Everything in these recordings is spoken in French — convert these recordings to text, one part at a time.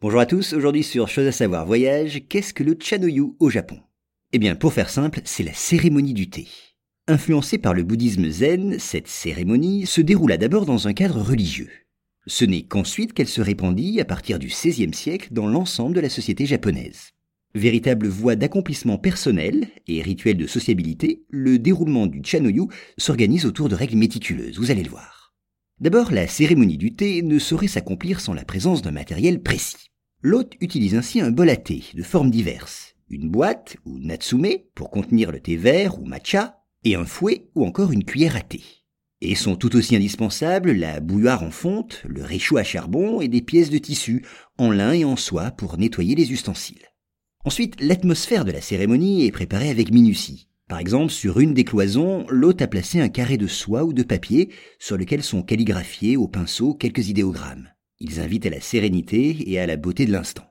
Bonjour à tous, aujourd'hui sur Chose à savoir voyage, qu'est-ce que le Chanoyu au Japon? Eh bien, pour faire simple, c'est la cérémonie du thé. Influencée par le bouddhisme zen, cette cérémonie se déroula d'abord dans un cadre religieux. Ce n'est qu'ensuite qu'elle se répandit à partir du XVIe siècle dans l'ensemble de la société japonaise. Véritable voie d'accomplissement personnel et rituel de sociabilité, le déroulement du Chanoyu s'organise autour de règles méticuleuses, vous allez le voir. D'abord, la cérémonie du thé ne saurait s'accomplir sans la présence d'un matériel précis. L'hôte utilise ainsi un bol à thé de formes diverses, une boîte ou natsume pour contenir le thé vert ou matcha, et un fouet ou encore une cuillère à thé. Et sont tout aussi indispensables la bouilloire en fonte, le réchaud à charbon et des pièces de tissu en lin et en soie pour nettoyer les ustensiles. Ensuite, l'atmosphère de la cérémonie est préparée avec minutie. Par exemple, sur une des cloisons, l'hôte a placé un carré de soie ou de papier sur lequel sont calligraphiés au pinceau quelques idéogrammes. Ils invitent à la sérénité et à la beauté de l'instant.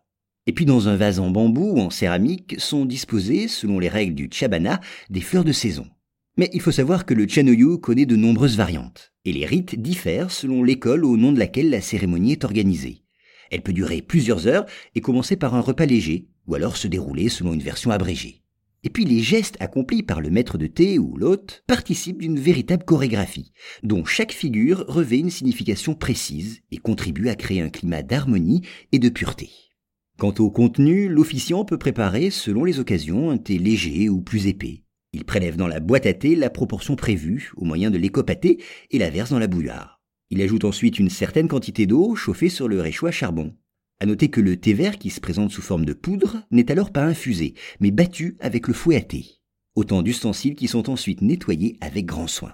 Et puis dans un vase en bambou ou en céramique sont disposées, selon les règles du chabana, des fleurs de saison. Mais il faut savoir que le chanoyu connaît de nombreuses variantes, et les rites diffèrent selon l'école au nom de laquelle la cérémonie est organisée. Elle peut durer plusieurs heures et commencer par un repas léger, ou alors se dérouler selon une version abrégée. Et puis les gestes accomplis par le maître de thé ou l'hôte participent d'une véritable chorégraphie, dont chaque figure revêt une signification précise et contribue à créer un climat d'harmonie et de pureté. Quant au contenu, l'officiant peut préparer, selon les occasions, un thé léger ou plus épais. Il prélève dans la boîte à thé la proportion prévue au moyen de thé et la verse dans la bouilloire. Il ajoute ensuite une certaine quantité d'eau chauffée sur le réchaud à charbon. À noter que le thé vert qui se présente sous forme de poudre n'est alors pas infusé, mais battu avec le fouet à thé. Autant d'ustensiles qui sont ensuite nettoyés avec grand soin.